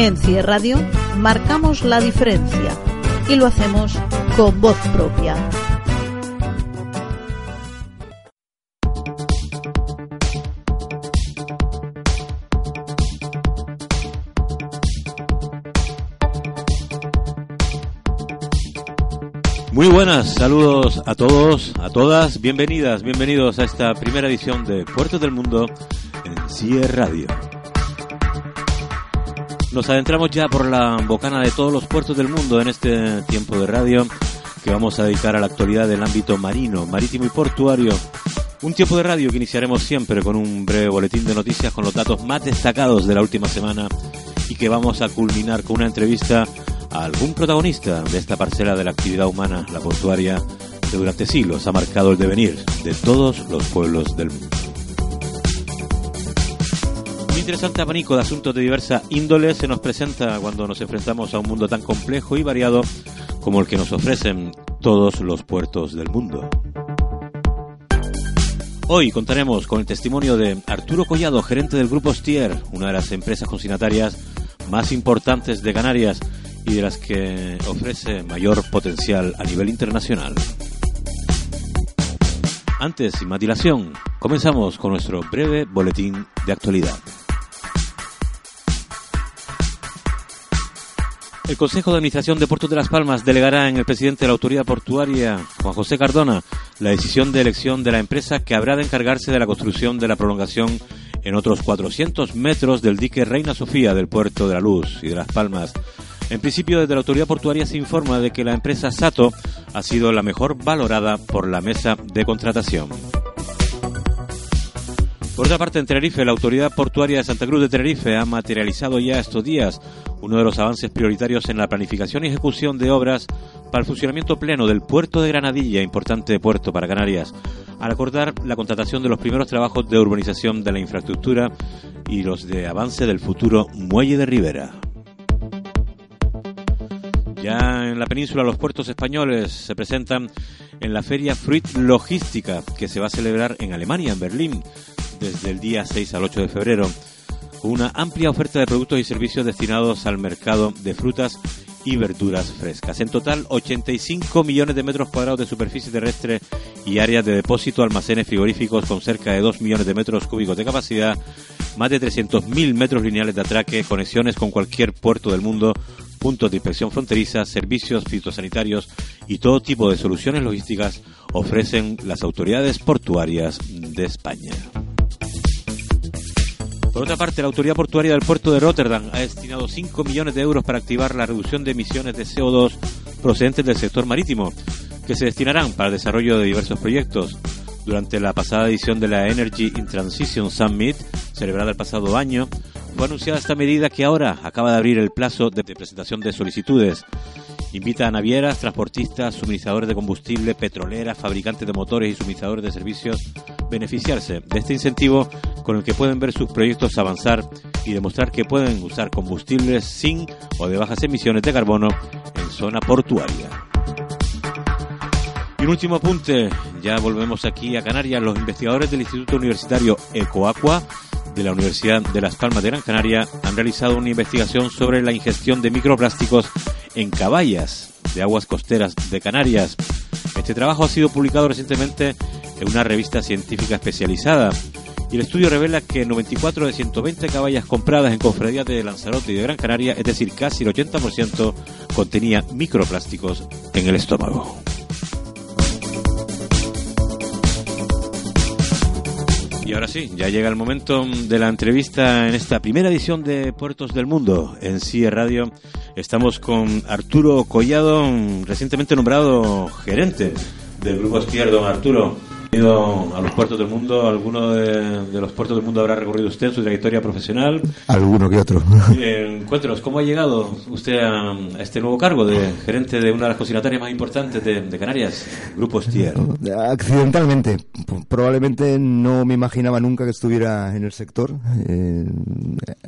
En CIE Radio marcamos la diferencia y lo hacemos con voz propia. Muy buenas, saludos a todos, a todas, bienvenidas, bienvenidos a esta primera edición de Puertos del Mundo en CIE Radio. Nos adentramos ya por la bocana de todos los puertos del mundo en este tiempo de radio que vamos a dedicar a la actualidad del ámbito marino, marítimo y portuario. Un tiempo de radio que iniciaremos siempre con un breve boletín de noticias con los datos más destacados de la última semana y que vamos a culminar con una entrevista a algún protagonista de esta parcela de la actividad humana, la portuaria, que durante siglos ha marcado el devenir de todos los pueblos del mundo. Interesante abanico de asuntos de diversa índole se nos presenta cuando nos enfrentamos a un mundo tan complejo y variado como el que nos ofrecen todos los puertos del mundo. Hoy contaremos con el testimonio de Arturo Collado, gerente del Grupo Stier, una de las empresas consignatarias más importantes de Canarias y de las que ofrece mayor potencial a nivel internacional. Antes, sin más dilación, comenzamos con nuestro breve boletín de actualidad. El Consejo de Administración de Puertos de Las Palmas delegará en el presidente de la autoridad portuaria, Juan José Cardona, la decisión de elección de la empresa que habrá de encargarse de la construcción de la prolongación en otros 400 metros del dique Reina Sofía del puerto de la Luz y de Las Palmas. En principio, desde la autoridad portuaria se informa de que la empresa Sato ha sido la mejor valorada por la mesa de contratación. Por otra parte, en Tenerife, la Autoridad Portuaria de Santa Cruz de Tenerife ha materializado ya estos días uno de los avances prioritarios en la planificación y ejecución de obras para el funcionamiento pleno del puerto de Granadilla, importante puerto para Canarias, al acordar la contratación de los primeros trabajos de urbanización de la infraestructura y los de avance del futuro muelle de Rivera. Ya en la península los puertos españoles se presentan en la feria Fruit Logística que se va a celebrar en Alemania, en Berlín, desde el día 6 al 8 de febrero, una amplia oferta de productos y servicios destinados al mercado de frutas y verduras frescas. En total, 85 millones de metros cuadrados de superficie terrestre y áreas de depósito, almacenes frigoríficos con cerca de 2 millones de metros cúbicos de capacidad, más de 300.000 metros lineales de atraque, conexiones con cualquier puerto del mundo, puntos de inspección fronteriza, servicios fitosanitarios y todo tipo de soluciones logísticas ofrecen las autoridades portuarias de España. Por otra parte, la autoridad portuaria del puerto de Rotterdam ha destinado 5 millones de euros para activar la reducción de emisiones de CO2 procedentes del sector marítimo, que se destinarán para el desarrollo de diversos proyectos. Durante la pasada edición de la Energy in Transition Summit, celebrada el pasado año, fue anunciada esta medida que ahora acaba de abrir el plazo de presentación de solicitudes. Invita a navieras, transportistas, suministradores de combustible, petroleras, fabricantes de motores y suministradores de servicios beneficiarse de este incentivo con el que pueden ver sus proyectos avanzar y demostrar que pueden usar combustibles sin o de bajas emisiones de carbono en zona portuaria. Y un último apunte, ya volvemos aquí a Canarias. Los investigadores del Instituto Universitario Ecoaqua de la Universidad de Las Palmas de Gran Canaria han realizado una investigación sobre la ingestión de microplásticos en caballas de aguas costeras de Canarias. Este trabajo ha sido publicado recientemente en una revista científica especializada y el estudio revela que 94 de 120 caballas compradas en cofradías de Lanzarote y de Gran Canaria, es decir, casi el 80%, contenía microplásticos en el estómago. Y ahora sí, ya llega el momento de la entrevista en esta primera edición de Puertos del Mundo en CIE Radio. Estamos con Arturo Collado, recientemente nombrado gerente del Grupo Stier. Don Arturo, ido a los puertos del mundo, alguno de, los puertos del mundo habrá recorrido usted en su trayectoria profesional. Alguno que otro. Eh, cuéntenos, ¿cómo ha llegado usted a, este nuevo cargo de gerente de una de las consignatarias más importantes de, Canarias, Grupo Stier? Accidentalmente. Probablemente no me imaginaba nunca que estuviera en el sector. Eh,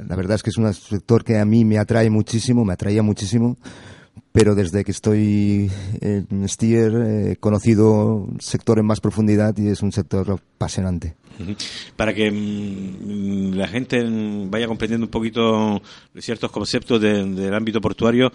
la verdad es que es un sector que a mí me atrae muchísimo, me atraía muchísimo pero desde que estoy en Stier he conocido el sector en más profundidad y es un sector apasionante. Para que mm, la gente vaya comprendiendo un poquito ciertos conceptos del ámbito portuario,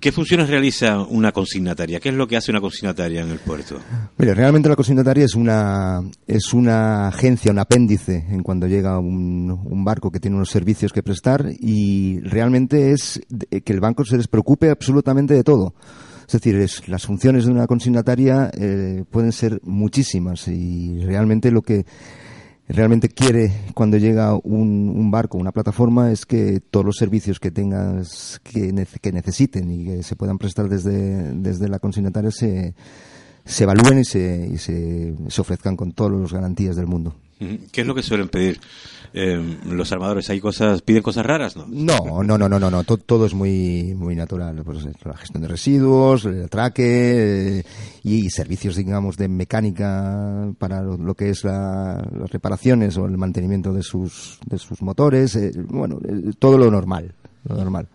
¿qué funciones realiza una consignataria? ¿Qué es lo que hace una consignataria en el puerto? Mire, realmente la consignataria es una, es una agencia, un apéndice en cuando llega un, un barco que tiene unos servicios que prestar y realmente es que el banco se les preocupe absolutamente de todo. Es decir, es, las funciones de una consignataria eh, pueden ser muchísimas y realmente lo que realmente quiere cuando llega un, un, barco, una plataforma, es que todos los servicios que tengas, que, necesiten y que se puedan prestar desde, desde la consignataria se, se evalúen y, se, y se, se ofrezcan con todas las garantías del mundo. ¿Qué es lo que suelen pedir eh, los armadores? ¿Hay cosas, piden cosas raras? No, no, no, no, no, no, Todo, es muy, muy natural. Pues, la gestión de residuos, el atraque eh, y servicios, digamos, de mecánica para lo, que es las reparaciones o el mantenimiento de sus, de sus motores. Eh, bueno, todo lo normal normal.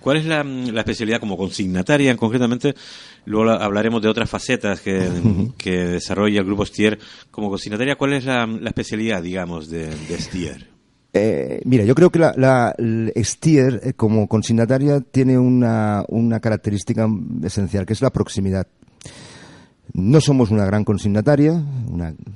¿Cuál es la, especialidad como consignataria concretamente? Luego hablaremos de otras facetas que, desarrolla el grupo Stier como consignataria. ¿Cuál es la, especialidad, digamos, de, Stier? Eh, mira, yo creo que la, Stier eh, como consignataria tiene una, una característica esencial, que es la proximidad. No somos una gran consignataria,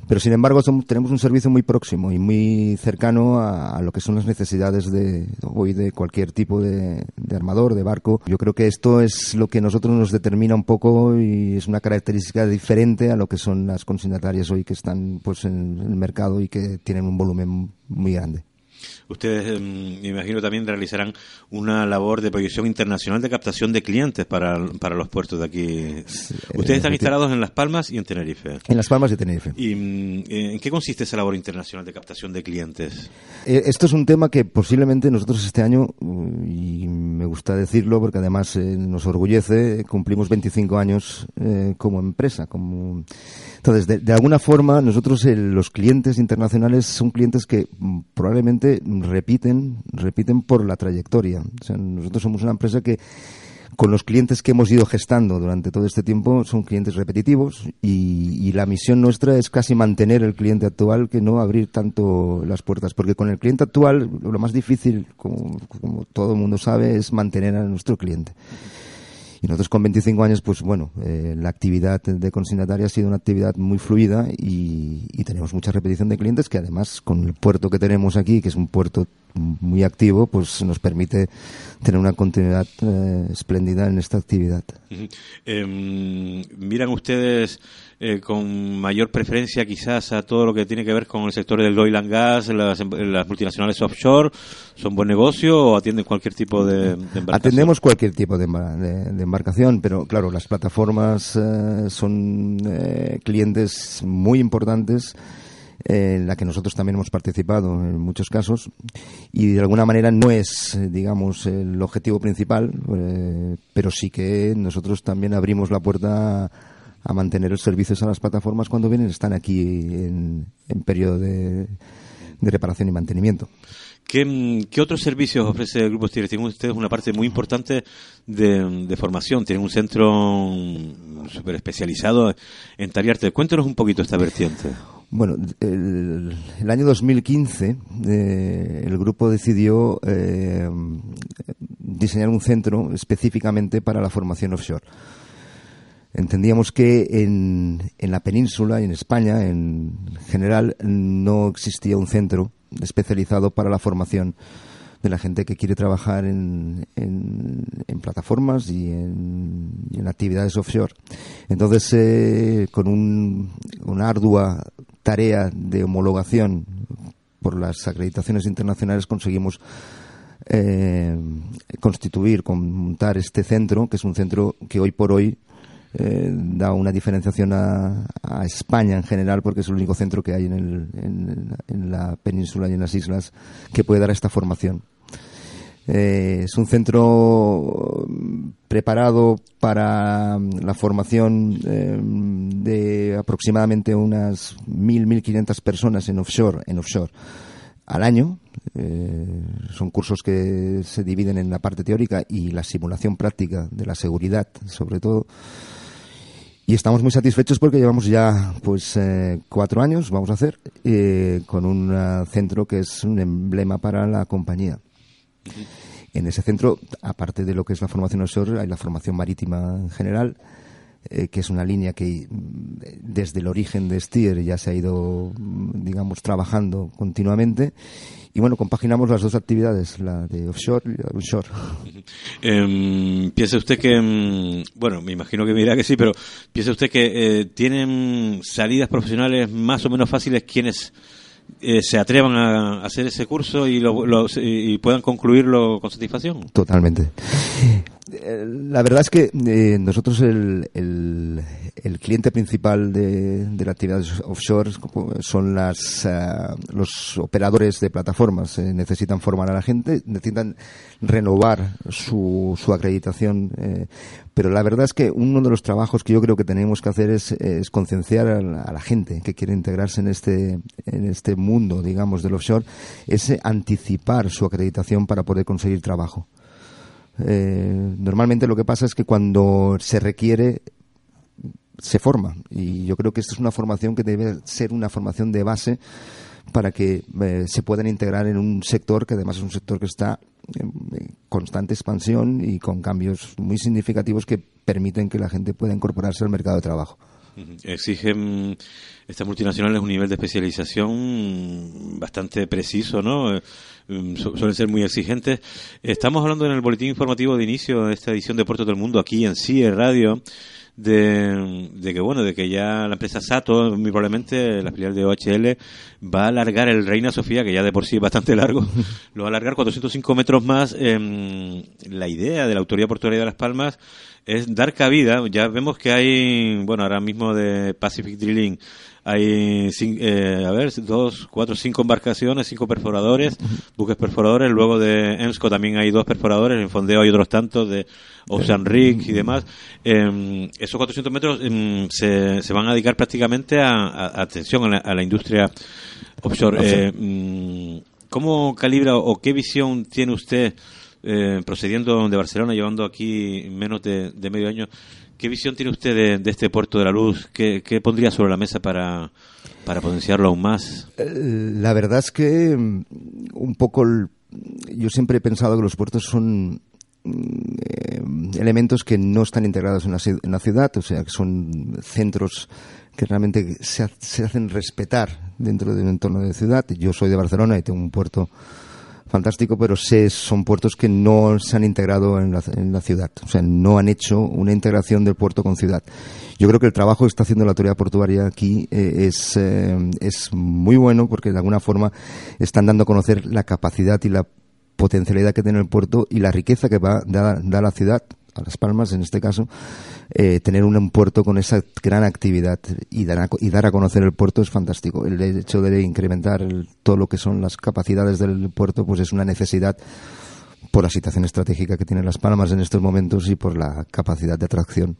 pero sin embargo tenemos un servicio muy próximo y muy cercano a, lo que son las necesidades de hoy de cualquier tipo de, armador, de barco. Yo creo que esto es lo que nosotros nos determina un poco y es una característica diferente a lo que son las consignatarias hoy que están pues en el mercado y que tienen un volumen muy grande. Ustedes, em, me imagino, también realizarán una labor de proyección internacional de captación de clientes para, para los puertos de aquí. Ustedes están instalados en Las Palmas y en Tenerife. En Las Palmas y Tenerife. ¿Y mm, en qué consiste esa labor internacional de captación de clientes? Eh, esto es un tema que posiblemente nosotros este año, mm, y me gusta decirlo porque además eh, nos orgullece, cumplimos 25 años eh, como empresa. Como... Entonces, de, alguna forma, nosotros los clientes internacionales son clientes que mm, probablemente repiten, repiten por la trayectoria. nosotros somos una empresa que con los clientes que hemos ido gestando durante todo este tiempo son clientes repetitivos y, la misión nuestra es casi mantener el cliente actual que no abrir tanto las puertas porque con el cliente actual lo más difícil como, todo el mundo sabe es mantener a nuestro cliente. Y nosotros con 25 años, pues bueno, eh, la actividad de consignataria ha sido una actividad muy fluida y, tenemos mucha repetición de clientes que además con el puerto que tenemos aquí, que es un puerto muy activo, pues nos permite tener una continuidad eh, espléndida en esta actividad. Em, miran ustedes eh, con mayor preferencia quizás a todo lo que tiene que ver con el sector del oil and gas, las, em, multinacionales offshore, ¿son buen negocio o atienden cualquier tipo de, embarcación? Atendemos cualquier tipo de, embarcación, pero claro, las plataformas eh, son eh, clientes muy importantes en la que nosotros también hemos participado en muchos casos y de alguna manera no es, digamos, el objetivo principal, pero sí que nosotros también abrimos la puerta a mantener los servicios a las plataformas cuando vienen, están aquí en, periodo de, reparación y mantenimiento. ¿Qué, otros servicios ofrece el Grupo Stier? Tienen ustedes una parte muy importante de, formación, tienen un centro súper especializado en Tariarte. Cuéntanos un poquito esta vertiente. Bueno, el, año 2015 eh, el grupo decidió eh, diseñar un centro específicamente para la formación offshore entendíamos que en, en, la península y en España en general no existía un centro especializado para la formación de la gente que quiere trabajar en, en, plataformas y en, actividades offshore. Entonces, eh, con un, una ardua tarea de homologación por las acreditaciones internacionales conseguimos eh, constituir, montar este centro, que es un centro que hoy por hoy eh, da una diferenciación a, España en general porque es el único centro que hay en, el, en, la península y en las islas que puede dar esta formación. Eh, es un centro preparado para la formación eh, de aproximadamente unas 1.000, 1.500 personas en offshore, en offshore al año. son cursos que se dividen en la parte teórica y la simulación práctica de la seguridad, sobre todo. Y estamos muy satisfechos porque llevamos ya pues eh, cuatro años, vamos a hacer, eh, con un eh, centro que es un emblema para la compañía. En ese centro, aparte de lo que es la formación offshore, hay la formación marítima en general, que es una línea que mm, desde el origen de Stier ya se ha ido, mm, digamos, trabajando continuamente y bueno, compaginamos las dos actividades, la de offshore y la de onshore. Eh, piensa usted que, em, bueno, me imagino que me dirá que sí, pero piensa usted que eh, tienen salidas profesionales más o menos fáciles quienes eh, se atrevan a hacer ese curso y, y puedan concluirlo con satisfacción. Totalmente. Eh, la verdad es que eh, nosotros el, el, cliente principal de, de la actividad offshore son las, eh, los operadores de plataformas. necesitan formar a la gente, necesitan renovar su, su acreditación. pero la verdad es que uno de los trabajos que yo creo que tenemos que hacer es, es concienciar a a la, gente que quiere integrarse en este, en este mundo, digamos, del offshore, es anticipar su acreditación para poder conseguir trabajo. Eh, normalmente lo que pasa es que cuando se requiere se forma y yo creo que esta es una formación que debe ser una formación de base para que eh, se puedan integrar en un sector que además es un sector que está en constante expansión y con cambios muy significativos que permiten que la gente pueda incorporarse al mercado de trabajo. Exigen estas multinacionales un nivel de especialización bastante preciso, ¿no? Mm, suelen ser muy exigentes. Estamos hablando en el boletín informativo de inicio de esta edición de Puertos del Mundo aquí en CIE Radio. De, que bueno, de que ya la empresa Sato, muy probablemente la filial de OHL, va a alargar el Reina Sofía, que ya de por sí es bastante largo, lo va a alargar 405 metros más. la idea de la Autoridad Portuaria de Las Palmas es dar cabida. Ya vemos que hay, bueno, ahora mismo de Pacific Drilling hay, eh, a ver, dos, cuatro, cinco embarcaciones, cinco perforadores, buques perforadores. Luego de EMSCO también hay dos perforadores. En Fondeo hay otros tantos de Ocean Rig y demás. Eh, esos 400 metros em, se, se, van a dedicar prácticamente a, atención a la, industria offshore. Eh, mm, ¿Cómo calibra o qué visión tiene usted eh, procediendo de Barcelona, llevando aquí menos de, de medio año? ¿Qué visión tiene usted de, este puerto de la luz? ¿Qué, pondría sobre la mesa para, potenciarlo aún más? Eh, la verdad es que mm, un poco yo siempre he pensado que los puertos son mm, eh, elementos que no están integrados en la, ciudad, o sea, que son centros que realmente se, se hacen respetar dentro de un entorno de ciudad. Yo soy de Barcelona y tengo un puerto fantástico, pero sé, son puertos que no se han integrado en la, en la, ciudad, o sea, no han hecho una integración del puerto con ciudad. Yo creo que el trabajo que está haciendo la autoridad portuaria aquí eh, es, eh, es muy bueno porque de alguna forma están dando a conocer la capacidad y la potencialidad que tiene el puerto y la riqueza que va a dar a la ciudad a Las Palmas en este caso, eh, tener un puerto con esa gran actividad y dar, a, y dar a conocer el puerto es fantástico. El hecho de incrementar todo lo que son las capacidades del puerto pues es una necesidad por la situación estratégica que tiene Las Palmas en estos momentos y por la capacidad de atracción.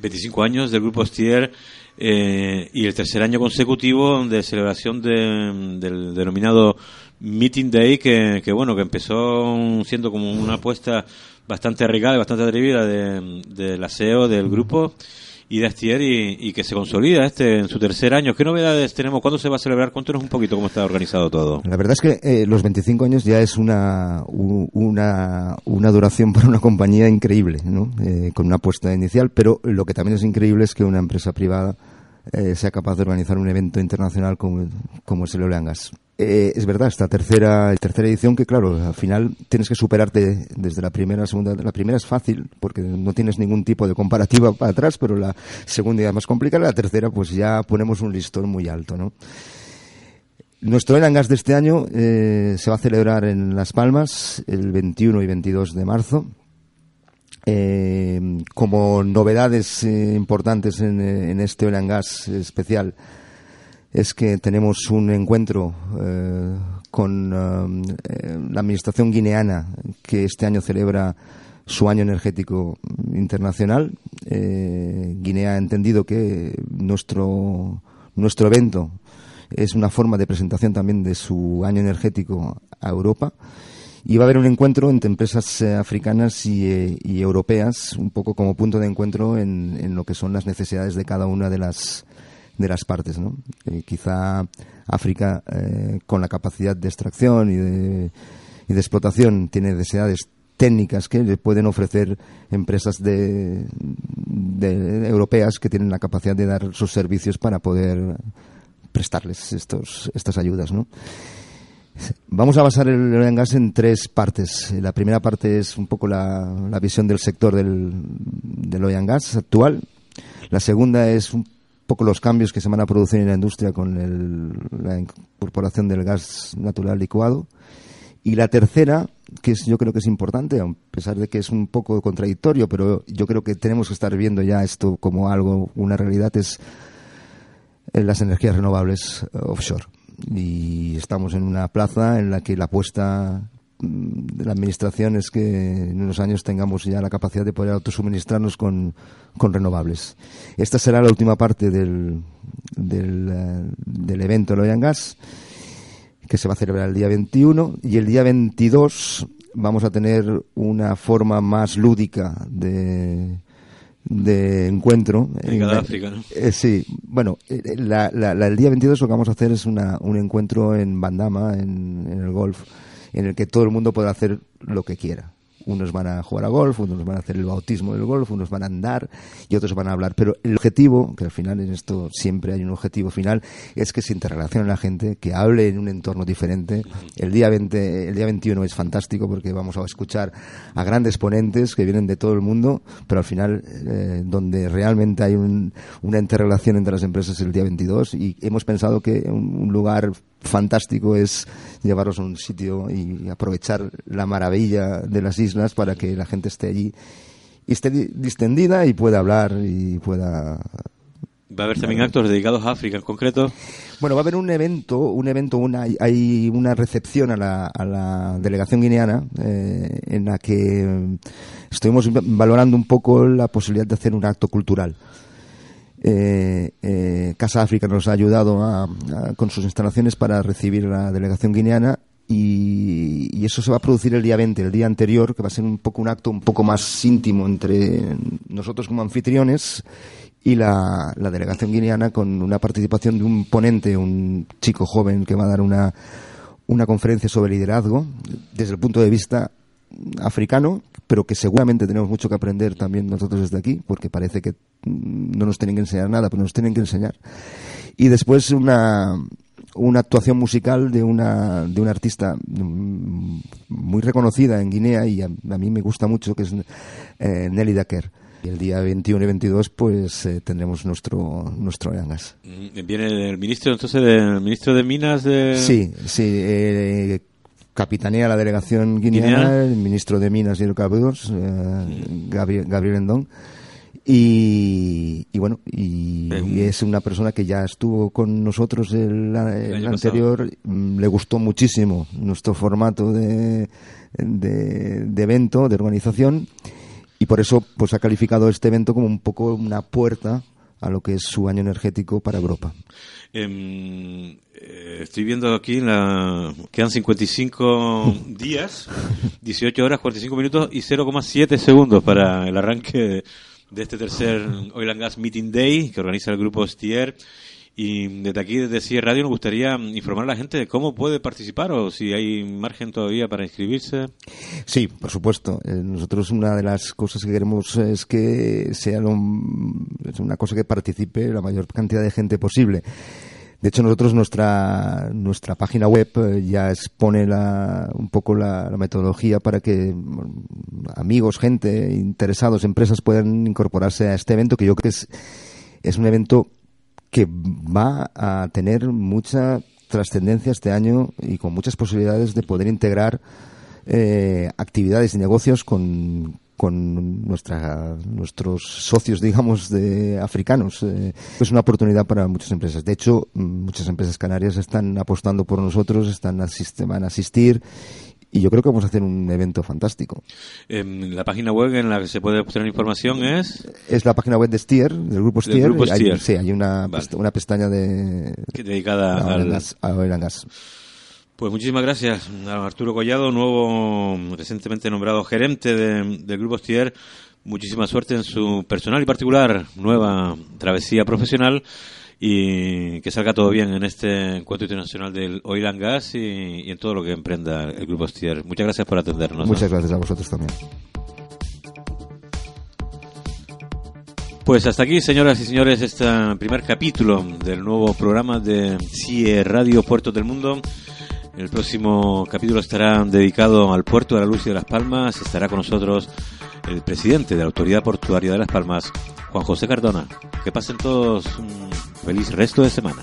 25 años del Grupo Stier eh, y el tercer año consecutivo de celebración del denominado Meeting Day, que, bueno, que empezó siendo como una apuesta bastante arriesgada y bastante atrevida de, aseo del grupo y de Astier y, que se consolida este en su tercer año. ¿Qué novedades tenemos? ¿Cuándo se va a celebrar? Cuéntanos un poquito cómo está organizado todo. La verdad es que eh, los 25 años ya es una, una, una duración para una compañía increíble, ¿no? Eh, con una apuesta inicial, pero lo que también es increíble es que una empresa privada eh, sea capaz de organizar un evento internacional como, como es el Oleangas. Eh, es verdad, esta tercera, tercera edición que claro, al final tienes que superarte desde la primera, segunda, la primera es fácil porque no tienes ningún tipo de comparativa para atrás, pero la segunda ya es más complicada, la tercera pues ya ponemos un listón muy alto, ¿no? Nuestro Elangas de este año eh, se va a celebrar en Las Palmas el 21 y 22 de marzo. Eh, como novedades importantes en, este oil and gas especial es que tenemos un encuentro eh, con la administración guineana que este año celebra su año energético internacional. Guinea ha entendido que nuestro nuestro evento es una forma de presentación también de su año energético a Europa y va a haber un encuentro entre empresas eh, africanas eh, y, europeas, un poco como punto de encuentro en, en, lo que son las necesidades de cada una de las de las partes, ¿no? Eh, quizá África, con la capacidad de extracción y de, y de explotación, tiene necesidades técnicas que le pueden ofrecer empresas de, europeas que tienen la capacidad de dar sus servicios para poder prestarles estos, estas ayudas, ¿no? Vamos a basar el oil gas en tres partes. La primera parte es un poco la, visión del sector del, del oil and gas actual. La segunda es un poco los cambios que se van a producir en la industria con el, la incorporación del gas natural licuado. Y la tercera, que es, yo creo que es importante, a pesar de que es un poco contradictorio, pero yo creo que tenemos que estar viendo ya esto como algo, una realidad, es eh, las energías renovables offshore y estamos en una plaza en la que la apuesta de la administración es que en unos años tengamos ya la capacidad de poder autosuministrarnos con, con renovables. Esta será la última parte del, del, eh, del evento Loyan Gas, que se va a celebrar el día 21, y el día 22 vamos a tener una forma más lúdica de, de encuentro. En África, ¿no? Eh, sí, bueno, eh, el día 22 lo que vamos a hacer es una, un encuentro en Bandama, en, en el golf, en el que todo el mundo pueda hacer lo que quiera unos van a jugar a golf, unos van a hacer el bautismo del golf, unos van a andar y otros van a hablar. Pero el objetivo, que al final en esto siempre hay un objetivo final, es que se interrelacione la gente, que hable en un entorno diferente. El día, 20, el día 21 es fantástico porque vamos a escuchar a grandes ponentes que vienen de todo el mundo, pero al final eh, donde realmente hay una interrelación entre las empresas es el día 22 y hemos pensado que un lugar fantástico es llevarlos a un sitio y aprovechar la maravilla de las islas para que la gente esté allí y esté distendida y pueda hablar y pueda ¿Va a haber también actos dedicados a África en concreto? Bueno, va a haber un evento, un evento, una, hay una recepción a la, a la delegación guineana eh, en la que estuvimos valorando un poco la posibilidad de hacer un acto cultural. Eh, eh, Casa África nos ha ayudado con sus instalaciones para recibir la delegación guineana y, eso se va a producir el día 20, el día anterior, que va a ser un poco un acto un poco más íntimo entre nosotros como anfitriones y la, delegación guineana con una participación de un ponente, un chico joven que va a dar una, una conferencia sobre liderazgo desde el punto de vista africano, pero que seguramente tenemos mucho que aprender también nosotros desde aquí, porque parece que mm, no nos tienen que enseñar nada, pero nos tienen que enseñar. Y después una, una actuación musical de una, de una artista mm, muy reconocida en Guinea y a, mí me gusta mucho, que es eh, Nelly Daker. Y el día 21 y 22 pues eh, tendremos nuestro nuestro. Mm, viene el ministro entonces del ministro de Minas de Sí, sí, eh, capitanea la delegación guineana, el ministro de Minas y Hidrocarburos, eh, Gabriel, Gabriel Endón. Y, bueno, y, es una persona que ya estuvo con nosotros el, anterior, mm, le gustó muchísimo nuestro formato de, de, evento, de organización, y por eso pues ha calificado este evento como un poco una puerta a lo que es su año energético para Europa. Em, eh, estoy viendo aquí, la, quedan 55 días, 18 horas, 45 minutos y 0,7 segundos para el arranque de este tercer Oil and Gas Meeting Day que organiza el grupo Stier. Y desde aquí, desde CIE Radio, nos gustaría informar a la gente de cómo puede participar o si hay margen todavía para inscribirse. Sí, por supuesto. Eh, nosotros una de las cosas que queremos es que sea una cosa que participe la mayor cantidad de gente posible. De hecho, nosotros nuestra nuestra página web eh, ya expone la, un poco la, metodología para que amigos, gente, interesados, empresas puedan incorporarse a este evento que yo creo que es, es un evento que va a tener mucha trascendencia este año y con muchas posibilidades de poder integrar eh, actividades y negocios con, con nuestra, nuestros socios, digamos, de africanos. Eh, es una oportunidad para muchas empresas. De hecho, muchas empresas canarias están apostando por nosotros, están van a asistir y yo creo que vamos a hacer un evento fantástico. la página web en la que se puede obtener información es... Es la página web de Stier, del grupo Stier. Del grupo Stier. Hay, sí, hay una, una pestaña de... dedicada a al... Gas, a gas. Pues muchísimas gracias a Arturo Collado, nuevo recientemente nombrado gerente del Grupo Stier. Muchísima suerte en su personal y particular nueva travesía profesional y que salga todo bien en este encuentro internacional del oil and gas y, en todo lo que emprenda el Grupo Stier. Muchas gracias por atendernos. Muchas gracias a vosotros también. Pues hasta aquí, señoras y señores, este primer capítulo del nuevo programa de CIE Radio Puertos del Mundo. El próximo capítulo estará dedicado al puerto de la Luz y de Las Palmas. Estará con nosotros el presidente de la Autoridad Portuaria de Las Palmas, Juan José Cardona. Que pasen todos un feliz resto de semana.